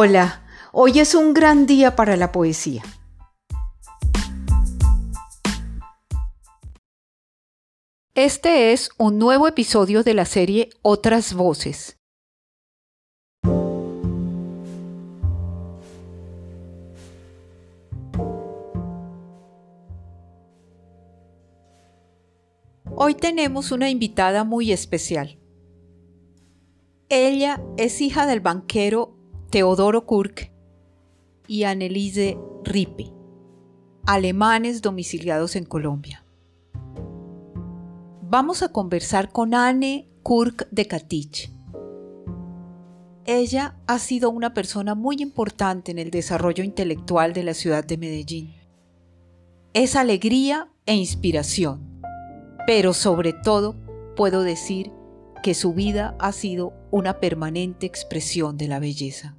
Hola, hoy es un gran día para la poesía. Este es un nuevo episodio de la serie Otras Voces. Hoy tenemos una invitada muy especial. Ella es hija del banquero Teodoro Kurk y Anneliese Rippe, alemanes domiciliados en Colombia. Vamos a conversar con Anne Kurk de Katich. Ella ha sido una persona muy importante en el desarrollo intelectual de la ciudad de Medellín. Es alegría e inspiración, pero sobre todo puedo decir que su vida ha sido una permanente expresión de la belleza.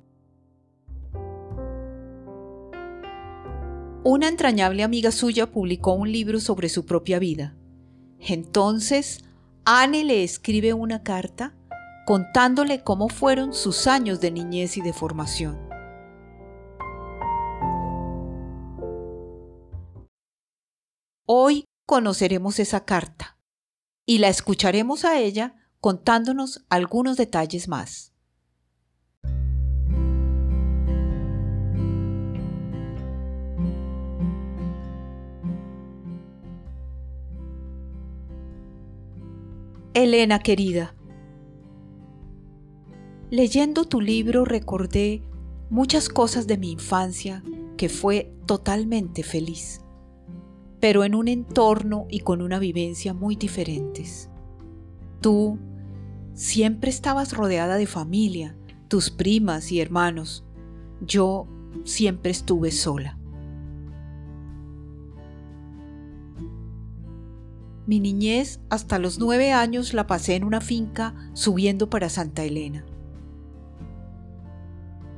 Una entrañable amiga suya publicó un libro sobre su propia vida. Entonces, Anne le escribe una carta contándole cómo fueron sus años de niñez y de formación. Hoy conoceremos esa carta y la escucharemos a ella contándonos algunos detalles más. Elena querida, leyendo tu libro recordé muchas cosas de mi infancia que fue totalmente feliz, pero en un entorno y con una vivencia muy diferentes. Tú siempre estabas rodeada de familia, tus primas y hermanos. Yo siempre estuve sola. Mi niñez hasta los nueve años la pasé en una finca subiendo para Santa Elena.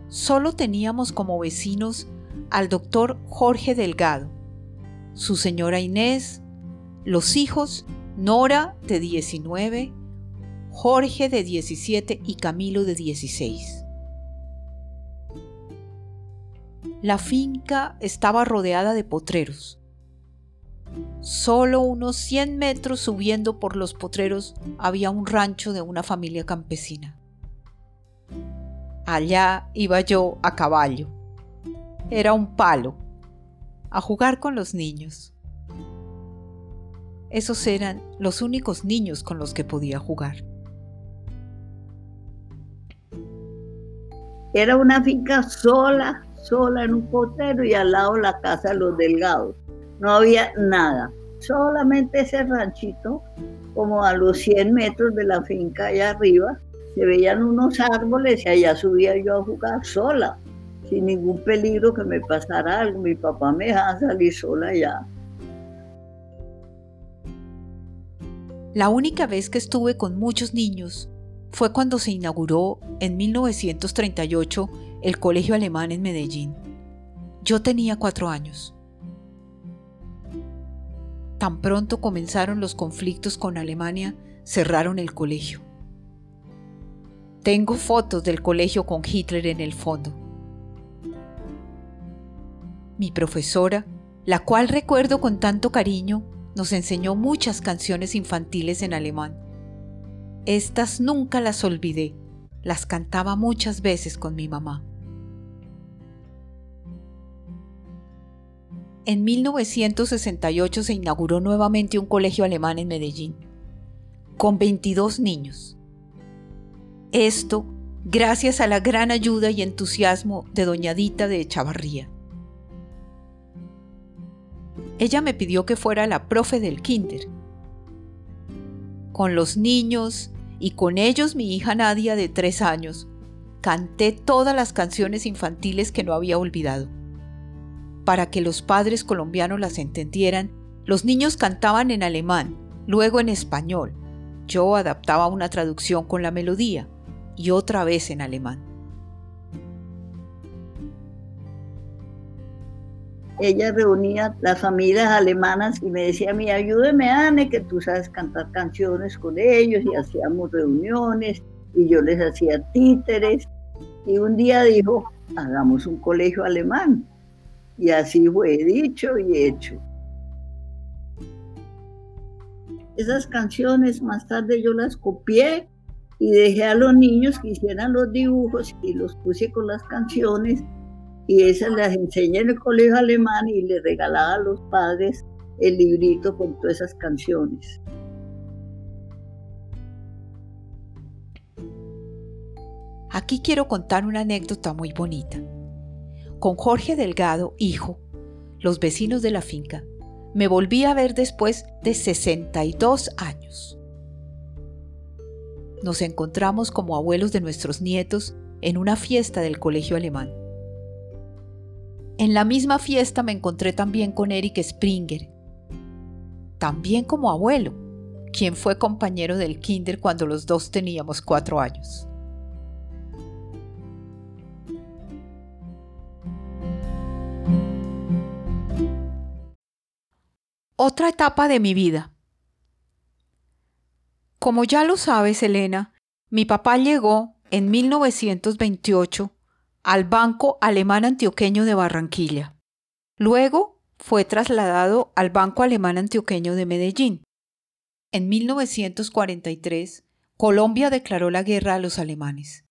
Solo teníamos como vecinos al doctor Jorge Delgado, su señora Inés, los hijos Nora de 19, Jorge de 17 y Camilo de 16. La finca estaba rodeada de potreros. Solo unos 100 metros subiendo por los potreros había un rancho de una familia campesina. Allá iba yo a caballo. Era un palo, a jugar con los niños. Esos eran los únicos niños con los que podía jugar. Era una finca sola, sola en un potero y al lado la casa de los delgados. No había nada, solamente ese ranchito, como a los 100 metros de la finca allá arriba, se veían unos árboles y allá subía yo a jugar sola, sin ningún peligro que me pasara algo. Mi papá me dejaba salir sola allá. La única vez que estuve con muchos niños fue cuando se inauguró en 1938 el Colegio Alemán en Medellín. Yo tenía cuatro años. Tan pronto comenzaron los conflictos con Alemania, cerraron el colegio. Tengo fotos del colegio con Hitler en el fondo. Mi profesora, la cual recuerdo con tanto cariño, nos enseñó muchas canciones infantiles en alemán. Estas nunca las olvidé, las cantaba muchas veces con mi mamá. En 1968 se inauguró nuevamente un colegio alemán en Medellín, con 22 niños. Esto gracias a la gran ayuda y entusiasmo de doña Dita de Chavarría. Ella me pidió que fuera la profe del kinder. Con los niños y con ellos mi hija Nadia de tres años, canté todas las canciones infantiles que no había olvidado. Para que los padres colombianos las entendieran, los niños cantaban en alemán, luego en español. Yo adaptaba una traducción con la melodía y otra vez en alemán. ella reunía las familias alemanas y me decía a mí, ayúdeme Anne, que tú sabes cantar canciones con ellos y hacíamos reuniones y yo les hacía títeres. Y un día dijo, hagamos un colegio alemán. Y así fue dicho y hecho. Esas canciones más tarde yo las copié y dejé a los niños que hicieran los dibujos y los puse con las canciones y esas las enseñé en el colegio alemán y le regalaba a los padres el librito con todas esas canciones. Aquí quiero contar una anécdota muy bonita. Con Jorge Delgado, hijo, los vecinos de la finca, me volví a ver después de 62 años. Nos encontramos como abuelos de nuestros nietos en una fiesta del colegio alemán. En la misma fiesta me encontré también con Eric Springer, también como abuelo, quien fue compañero del kinder cuando los dos teníamos cuatro años. Otra etapa de mi vida. Como ya lo sabes, Elena, mi papá llegó en 1928 al Banco Alemán Antioqueño de Barranquilla. Luego fue trasladado al Banco Alemán Antioqueño de Medellín. En 1943, Colombia declaró la guerra a los alemanes.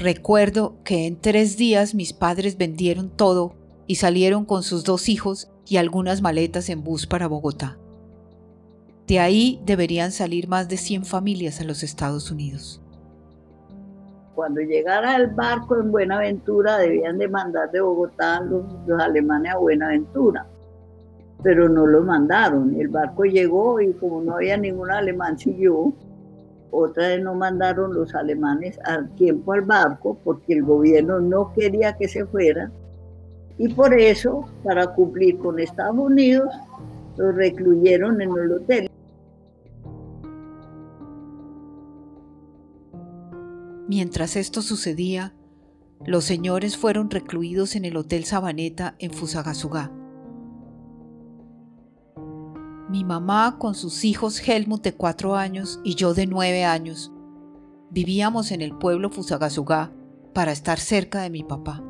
Recuerdo que en tres días mis padres vendieron todo y salieron con sus dos hijos y algunas maletas en bus para Bogotá. De ahí deberían salir más de 100 familias a los Estados Unidos. Cuando llegara el barco en Buenaventura debían de mandar de Bogotá los, los alemanes a Buenaventura, pero no lo mandaron. El barco llegó y como no había ningún alemán siguió, otra vez no mandaron los alemanes al tiempo al barco porque el gobierno no quería que se fueran. Y por eso, para cumplir con Estados Unidos, los recluyeron en el hotel. Mientras esto sucedía, los señores fueron recluidos en el Hotel Sabaneta en Fusagasugá. Mi mamá con sus hijos Helmut de cuatro años y yo de nueve años vivíamos en el pueblo Fusagasugá para estar cerca de mi papá.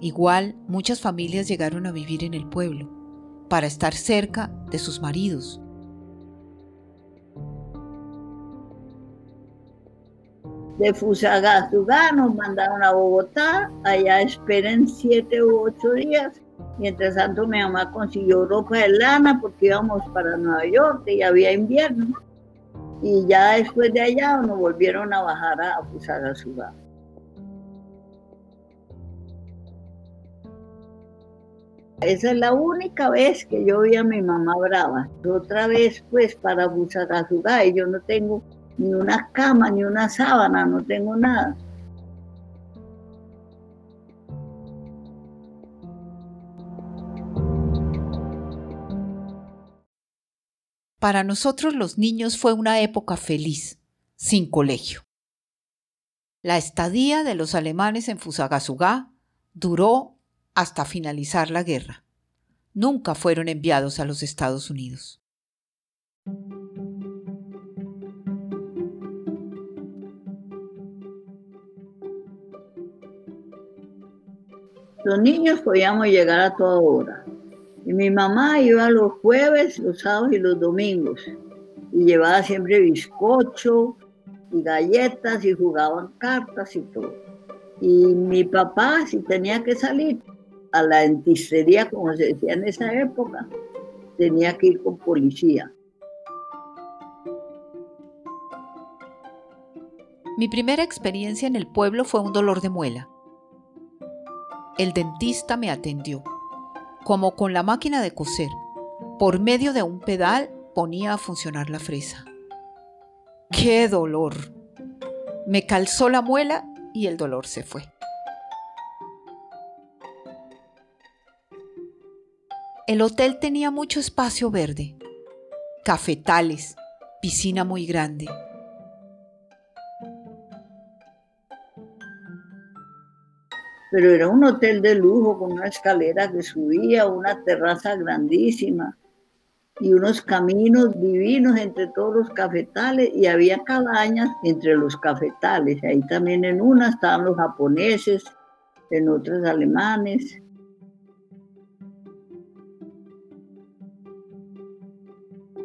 Igual muchas familias llegaron a vivir en el pueblo para estar cerca de sus maridos. De Fusagasugá nos mandaron a Bogotá, allá esperen siete u ocho días Mientras tanto mi mamá consiguió ropa de lana porque íbamos para Nueva York y había invierno. Y ya después de allá nos volvieron a bajar a Fusagasugá. Esa es la única vez que yo vi a mi mamá brava. Otra vez, pues, para Fusagasugá y yo no tengo ni una cama, ni una sábana, no tengo nada. Para nosotros los niños fue una época feliz, sin colegio. La estadía de los alemanes en Fusagasugá duró hasta finalizar la guerra. Nunca fueron enviados a los Estados Unidos. Los niños podíamos llegar a toda hora. Y mi mamá iba los jueves, los sábados y los domingos. Y llevaba siempre bizcocho y galletas y jugaban cartas y todo. Y mi papá, si tenía que salir a la dentistería, como se decía en esa época, tenía que ir con policía. Mi primera experiencia en el pueblo fue un dolor de muela. El dentista me atendió como con la máquina de coser. Por medio de un pedal ponía a funcionar la fresa. ¡Qué dolor! Me calzó la muela y el dolor se fue. El hotel tenía mucho espacio verde, cafetales, piscina muy grande. Pero era un hotel de lujo con una escalera que subía, una terraza grandísima y unos caminos divinos entre todos los cafetales y había cabañas entre los cafetales. Ahí también en una estaban los japoneses, en otras alemanes.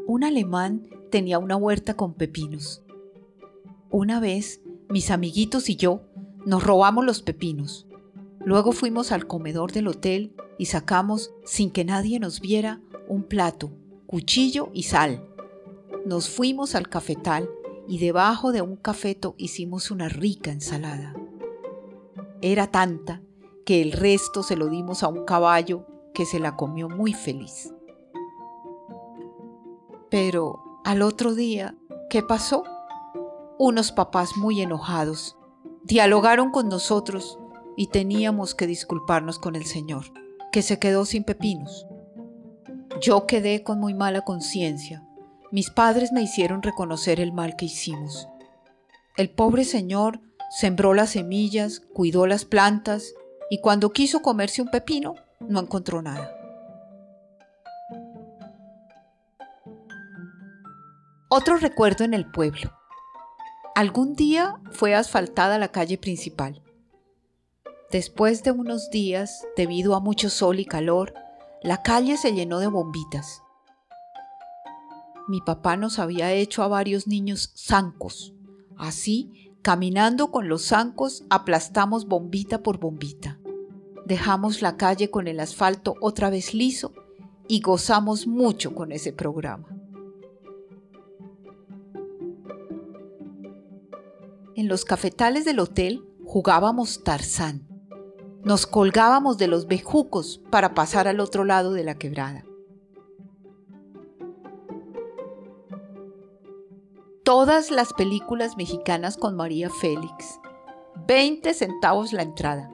Un alemán tenía una huerta con pepinos. Una vez, mis amiguitos y yo nos robamos los pepinos. Luego fuimos al comedor del hotel y sacamos, sin que nadie nos viera, un plato cuchillo y sal. Nos fuimos al cafetal y debajo de un cafeto hicimos una rica ensalada. Era tanta que el resto se lo dimos a un caballo que se la comió muy feliz. Pero al otro día, ¿qué pasó? Unos papás muy enojados dialogaron con nosotros y teníamos que disculparnos con el Señor, que se quedó sin pepinos. Yo quedé con muy mala conciencia. Mis padres me hicieron reconocer el mal que hicimos. El pobre señor sembró las semillas, cuidó las plantas y cuando quiso comerse un pepino no encontró nada. Otro recuerdo en el pueblo. Algún día fue asfaltada la calle principal. Después de unos días, debido a mucho sol y calor, la calle se llenó de bombitas. Mi papá nos había hecho a varios niños zancos. Así, caminando con los zancos, aplastamos bombita por bombita. Dejamos la calle con el asfalto otra vez liso y gozamos mucho con ese programa. En los cafetales del hotel jugábamos Tarzán nos colgábamos de los bejucos para pasar al otro lado de la quebrada. Todas las películas mexicanas con María Félix. 20 centavos la entrada.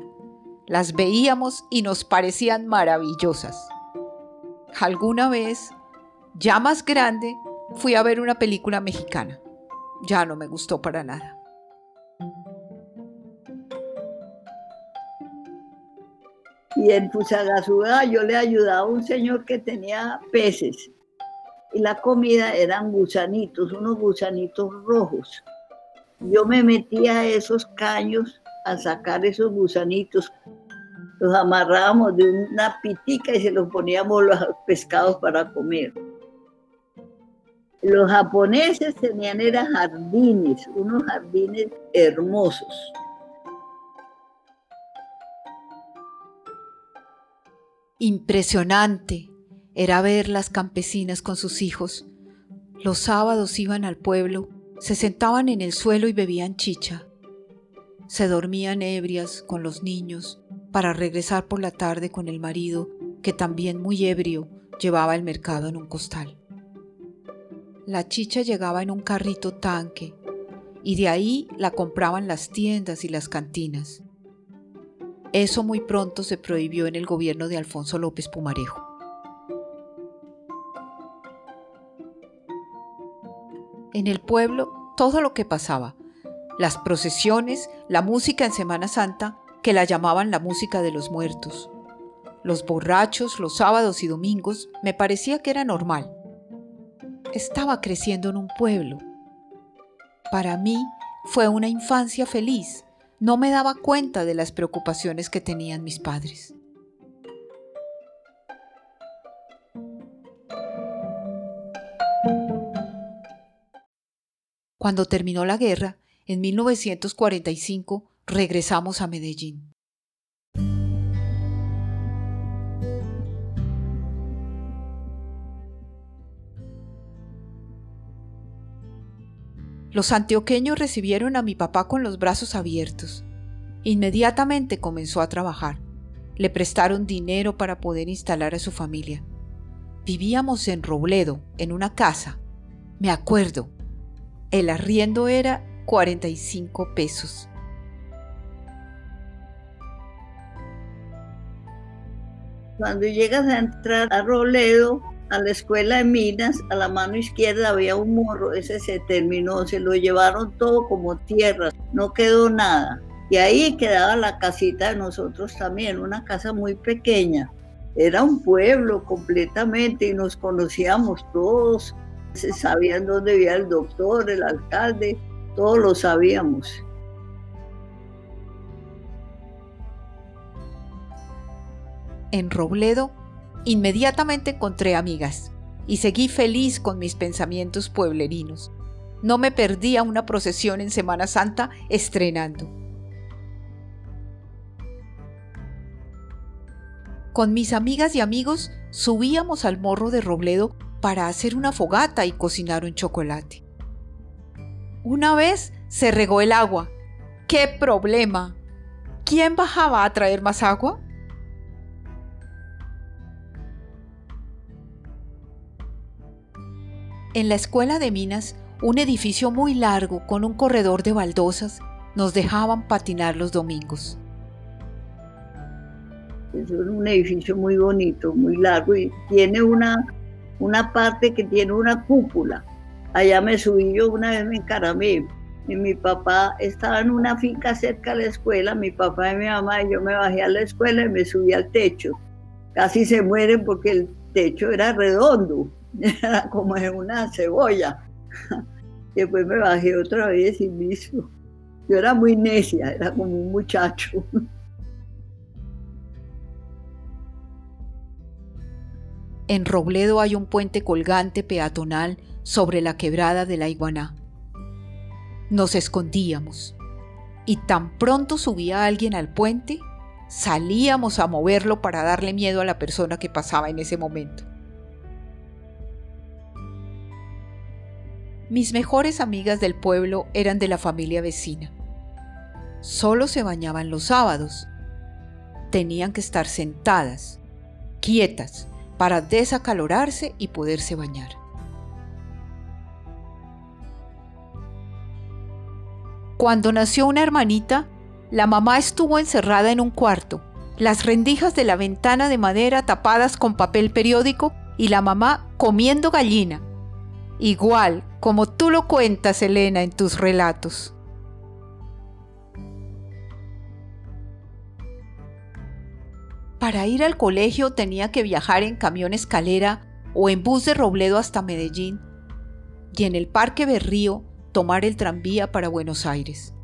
Las veíamos y nos parecían maravillosas. Alguna vez, ya más grande, fui a ver una película mexicana. Ya no me gustó para nada. Y en Fusagasugá yo le ayudaba a un señor que tenía peces. Y la comida eran gusanitos, unos gusanitos rojos. Yo me metía a esos caños a sacar esos gusanitos. Los amarrábamos de una pitica y se los poníamos los pescados para comer. Los japoneses tenían eran jardines, unos jardines hermosos. Impresionante era ver las campesinas con sus hijos. Los sábados iban al pueblo, se sentaban en el suelo y bebían chicha. Se dormían ebrias con los niños para regresar por la tarde con el marido, que también muy ebrio llevaba el mercado en un costal. La chicha llegaba en un carrito tanque y de ahí la compraban las tiendas y las cantinas. Eso muy pronto se prohibió en el gobierno de Alfonso López Pumarejo. En el pueblo, todo lo que pasaba, las procesiones, la música en Semana Santa, que la llamaban la música de los muertos, los borrachos, los sábados y domingos, me parecía que era normal. Estaba creciendo en un pueblo. Para mí fue una infancia feliz, no me daba cuenta de las preocupaciones que tenían mis padres. Cuando terminó la guerra, en 1945, regresamos a Medellín. Los antioqueños recibieron a mi papá con los brazos abiertos. Inmediatamente comenzó a trabajar. Le prestaron dinero para poder instalar a su familia. Vivíamos en Robledo, en una casa. Me acuerdo. El arriendo era 45 pesos. Cuando llegas a entrar a Robledo, a la escuela de minas, a la mano izquierda había un morro, ese se terminó, se lo llevaron todo como tierra, no quedó nada. Y ahí quedaba la casita de nosotros también, una casa muy pequeña. era un pueblo completamente y nos conocíamos todos, se sabían dónde vivía el doctor, el alcalde, todos lo sabíamos. En Robledo, inmediatamente encontré amigas y seguí feliz con mis pensamientos pueblerinos. No me perdía una procesión en Semana Santa estrenando. Con mis amigas y amigos subíamos al morro de Robledo para hacer una fogata y cocinar un chocolate. Una vez se regó el agua. ¡Qué problema! ¿Quién bajaba a traer más agua? En la escuela de minas, un edificio muy largo con un corredor de baldosas, nos dejaban patinar los domingos. Es un edificio muy bonito, muy largo y tiene una, una parte que tiene una cúpula. Allá me subí yo una vez me encaramé y mi papá estaba en una finca cerca de la escuela, mi papá y mi mamá, y yo me bajé a la escuela y me subí al techo. Casi se mueren porque el techo era redondo, era como en una cebolla. Después me bajé otra vez y mismo. Yo era muy necia, era como un muchacho. En Robledo hay un puente colgante peatonal sobre la quebrada de la Iguaná. Nos escondíamos y tan pronto subía alguien al puente, salíamos a moverlo para darle miedo a la persona que pasaba en ese momento. Mis mejores amigas del pueblo eran de la familia vecina. Solo se bañaban los sábados. Tenían que estar sentadas, quietas, para desacalorarse y poderse bañar. Cuando nació una hermanita, la mamá estuvo encerrada en un cuarto, las rendijas de la ventana de madera tapadas con papel periódico y la mamá comiendo gallina, igual como tú lo cuentas, Elena, en tus relatos. Para ir al colegio tenía que viajar en camión escalera o en bus de Robledo hasta Medellín y en el Parque Berrío tomar el tranvía para Buenos Aires.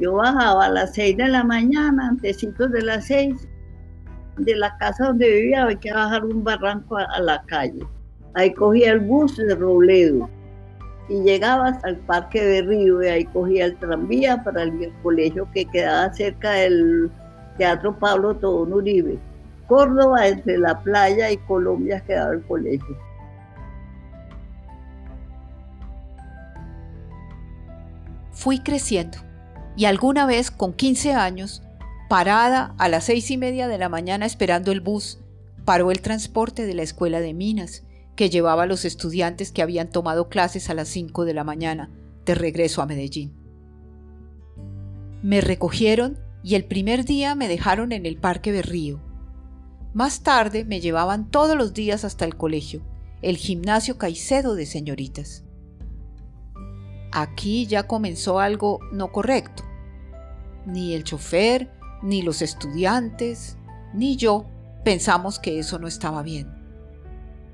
Yo bajaba a las seis de la mañana, antecitos de las seis, de la casa donde vivía, había que bajar un barranco a la calle. Ahí cogía el bus de Robledo y llegabas al Parque de Río y ahí cogía el tranvía para el colegio que quedaba cerca del Teatro Pablo Tobón Uribe. Córdoba, entre la playa y Colombia quedaba el colegio. Fui creciendo y alguna vez con 15 años, parada a las seis y media de la mañana esperando el bus, paró el transporte de la escuela de minas que llevaba a los estudiantes que habían tomado clases a las 5 de la mañana de regreso a Medellín. Me recogieron y el primer día me dejaron en el Parque Berrío. Más tarde me llevaban todos los días hasta el colegio, el gimnasio Caicedo de señoritas. Aquí ya comenzó algo no correcto. Ni el chofer, ni los estudiantes, ni yo pensamos que eso no estaba bien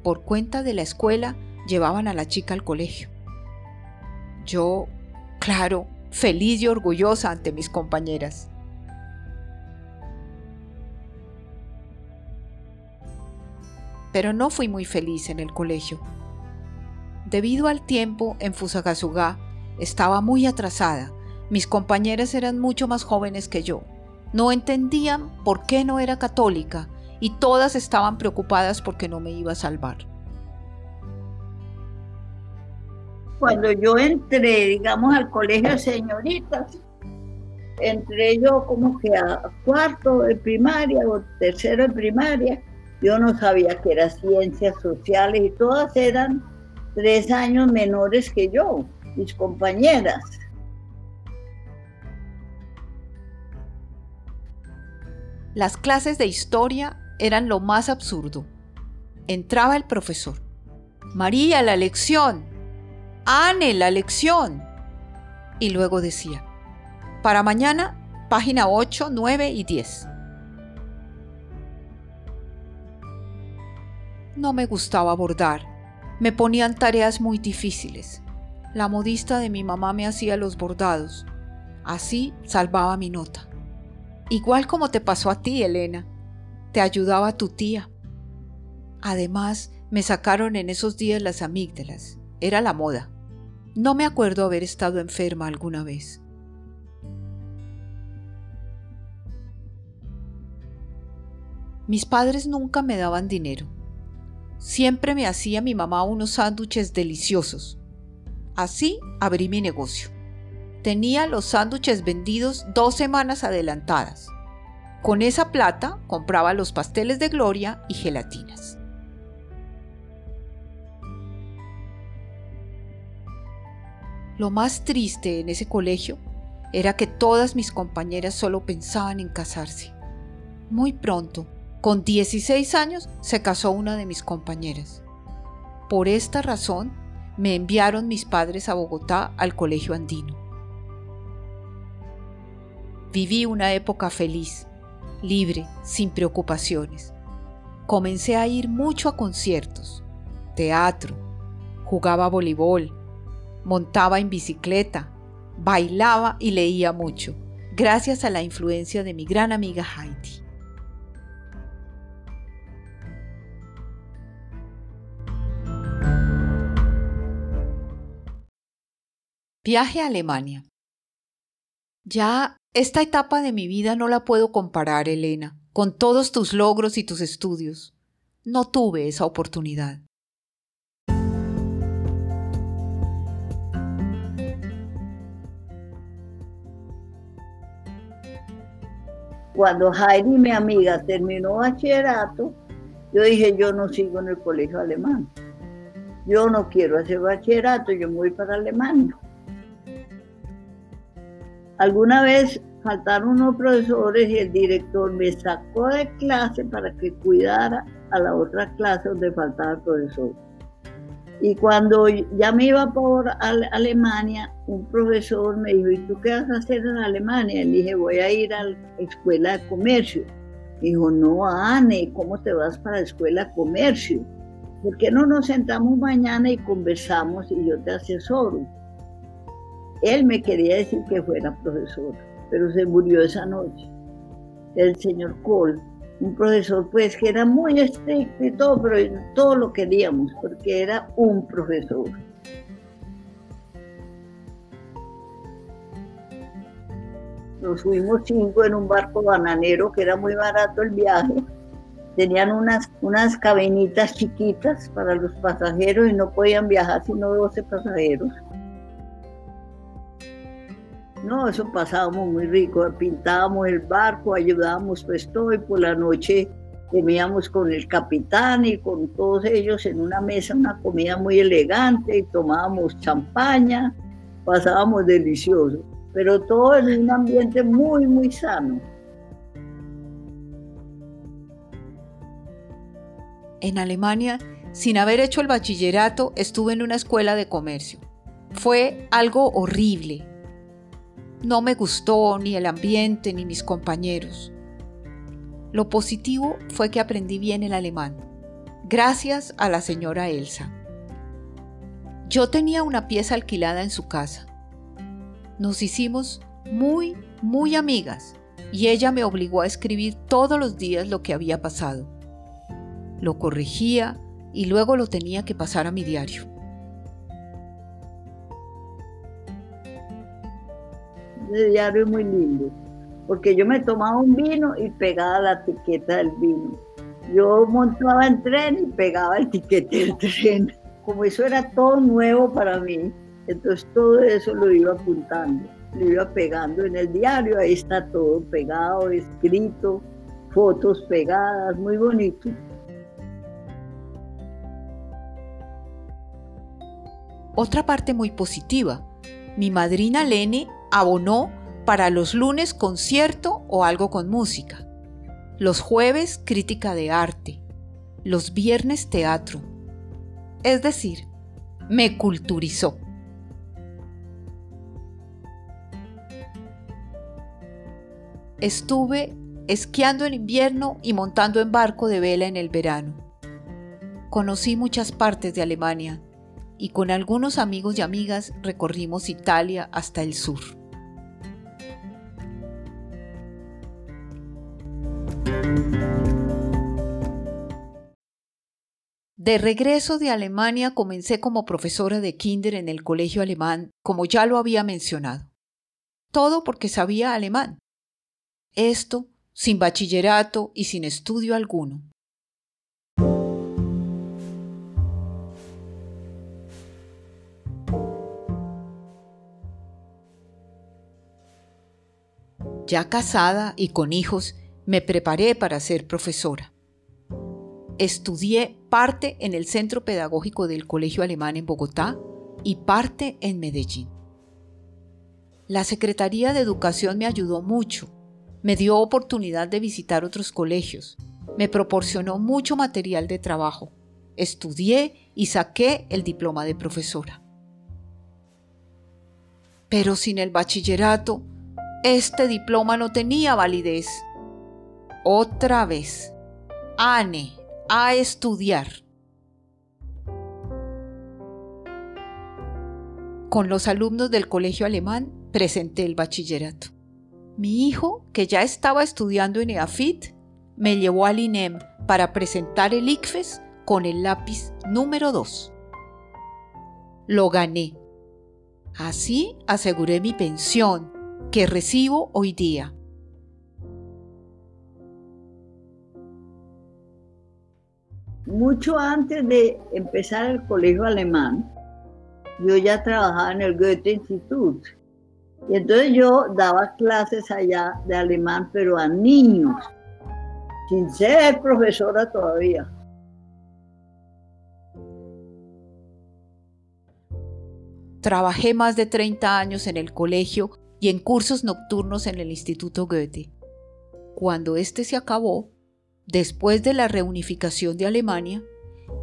por cuenta de la escuela, llevaban a la chica al colegio. Yo, claro, feliz y orgullosa ante mis compañeras. Pero no fui muy feliz en el colegio. Debido al tiempo en Fusagasugá, estaba muy atrasada. Mis compañeras eran mucho más jóvenes que yo. No entendían por qué no era católica y todas estaban preocupadas porque no me iba a salvar. Cuando yo entré, digamos, al colegio de señoritas, entré yo como que a cuarto de primaria o tercero de primaria, yo no sabía que era ciencias sociales y todas eran tres años menores que yo, mis compañeras. Las clases de historia eran lo más absurdo. Entraba el profesor. María, la lección. Anne, la lección. Y luego decía, para mañana, página 8, 9 y 10. No me gustaba bordar. Me ponían tareas muy difíciles. La modista de mi mamá me hacía los bordados. Así salvaba mi nota. Igual como te pasó a ti, Elena. Te ayudaba tu tía. Además, me sacaron en esos días las amígdalas. Era la moda. No me acuerdo haber estado enferma alguna vez. Mis padres nunca me daban dinero. Siempre me hacía mi mamá unos sándwiches deliciosos. Así abrí mi negocio. Tenía los sándwiches vendidos dos semanas adelantadas. Con esa plata compraba los pasteles de gloria y gelatinas. Lo más triste en ese colegio era que todas mis compañeras solo pensaban en casarse. Muy pronto con 16 años se casó una de mis compañeras. Por esta razón me enviaron mis padres a Bogotá al colegio andino. Viví una época feliz, libre, sin preocupaciones. Comencé a ir mucho a conciertos, teatro, jugaba voleibol, montaba en bicicleta, bailaba y leía mucho, gracias a la influencia de mi gran amiga Heidi. Viaje a Alemania. Ya esta etapa de mi vida no la puedo comparar, Elena, con todos tus logros y tus estudios. No tuve esa oportunidad. Cuando Heidi, mi amiga, terminó bachillerato, yo dije, yo no sigo en el colegio alemán. Yo no quiero hacer bachillerato, yo me voy para Alemania. Alguna vez faltaron unos profesores y el director me sacó de clase para que cuidara a la otra clase donde faltaba el profesor. Y cuando ya me iba por Alemania, un profesor me dijo, ¿y tú qué vas a hacer en Alemania? Le dije, voy a ir a la escuela de comercio. Dijo, no, Anne, ¿cómo te vas para la escuela de comercio? ¿Por qué no nos sentamos mañana y conversamos y yo te asesoro? Él me quería decir que fuera profesor, pero se murió esa noche. El señor Cole, un profesor pues que era muy estricto y todo, pero todo lo queríamos porque era un profesor. Nos fuimos cinco en un barco bananero que era muy barato el viaje. Tenían unas, unas cabinitas chiquitas para los pasajeros y no podían viajar sino 12 pasajeros. No, eso pasábamos muy rico, pintábamos el barco, ayudábamos pues todo y por la noche comíamos con el capitán y con todos ellos en una mesa, una comida muy elegante y tomábamos champaña, pasábamos delicioso, pero todo en un ambiente muy, muy sano. En Alemania, sin haber hecho el bachillerato, estuve en una escuela de comercio. Fue algo horrible, no me gustó ni el ambiente ni mis compañeros. Lo positivo fue que aprendí bien el alemán, gracias a la señora Elsa. Yo tenía una pieza alquilada en su casa. Nos hicimos muy, muy amigas y ella me obligó a escribir todos los días lo que había pasado. Lo corregía y luego lo tenía que pasar a mi diario. Ese diario es muy lindo, porque yo me tomaba un vino y pegaba la etiqueta del vino. Yo montaba en tren y pegaba el etiquete del tren. Como eso era todo nuevo para mí, entonces todo eso lo iba apuntando, lo iba pegando en el diario, ahí está todo pegado, escrito, fotos pegadas, muy bonito. Otra parte muy positiva, mi madrina Lene abonó para los lunes concierto o algo con música, los jueves crítica de arte, los viernes teatro. Es decir, me culturizó. Estuve esquiando en invierno y montando en barco de vela en el verano. conocí muchas partes de Alemania y con algunos amigos y amigas recorrimos Italia hasta el sur. De regreso de Alemania comencé como profesora de kinder en el colegio alemán, como ya lo había mencionado. Todo porque sabía alemán. Esto sin bachillerato y sin estudio alguno. Ya casada y con hijos, me preparé para ser profesora. Estudié parte en el Centro Pedagógico del Colegio Alemán en Bogotá y parte en Medellín. La Secretaría de Educación me ayudó mucho me dio oportunidad de visitar otros colegios, me proporcionó mucho material de trabajo, estudié y saqué el diploma de profesora. Pero sin el bachillerato, este diploma no tenía validez. Otra vez, Ane, a estudiar. Con los alumnos del colegio alemán presenté el bachillerato. Mi hijo, que ya estaba estudiando en EAFIT, me llevó al INEM para presentar el ICFES con el lápiz número 2. Lo gané. Así aseguré mi pensión, que recibo hoy día. Mucho antes de empezar el colegio alemán, yo ya trabajaba en el Goethe Institut y entonces yo daba clases allá de alemán, pero a niños, sin ser profesora todavía. Trabajé más de 30 años en el colegio y en cursos nocturnos en el Instituto Goethe. Cuando este se acabó, después de la reunificación de Alemania,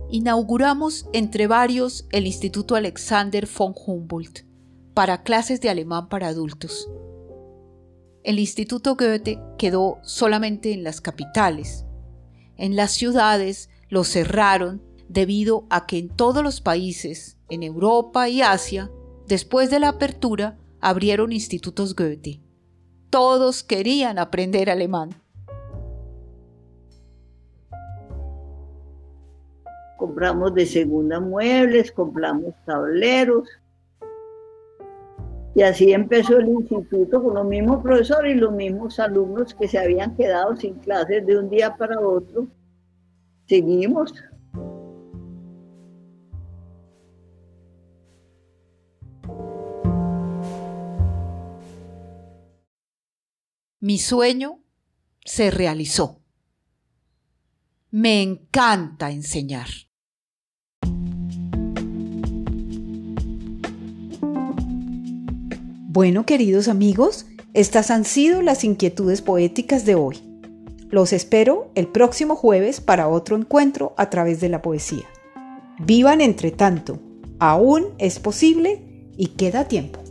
inauguramos entre varios el Instituto Alexander von Humboldt, para clases de alemán para adultos. El Instituto Goethe quedó solamente en las capitales. En las ciudades lo cerraron debido a que en todos los países, en Europa y Asia, después de la apertura, abrieron institutos Goethe. Todos querían aprender alemán. Compramos de segunda muebles, compramos tableros, y así empezó el instituto con los mismos profesores y los mismos alumnos que se habían quedado sin clases de un día para otro. Seguimos. Mi sueño se realizó. Me encanta enseñar. Bueno, queridos amigos, estas han sido las inquietudes poéticas de hoy. Los espero el próximo jueves para otro encuentro a través de la poesía. Vivan entre tanto, aún es posible y queda tiempo.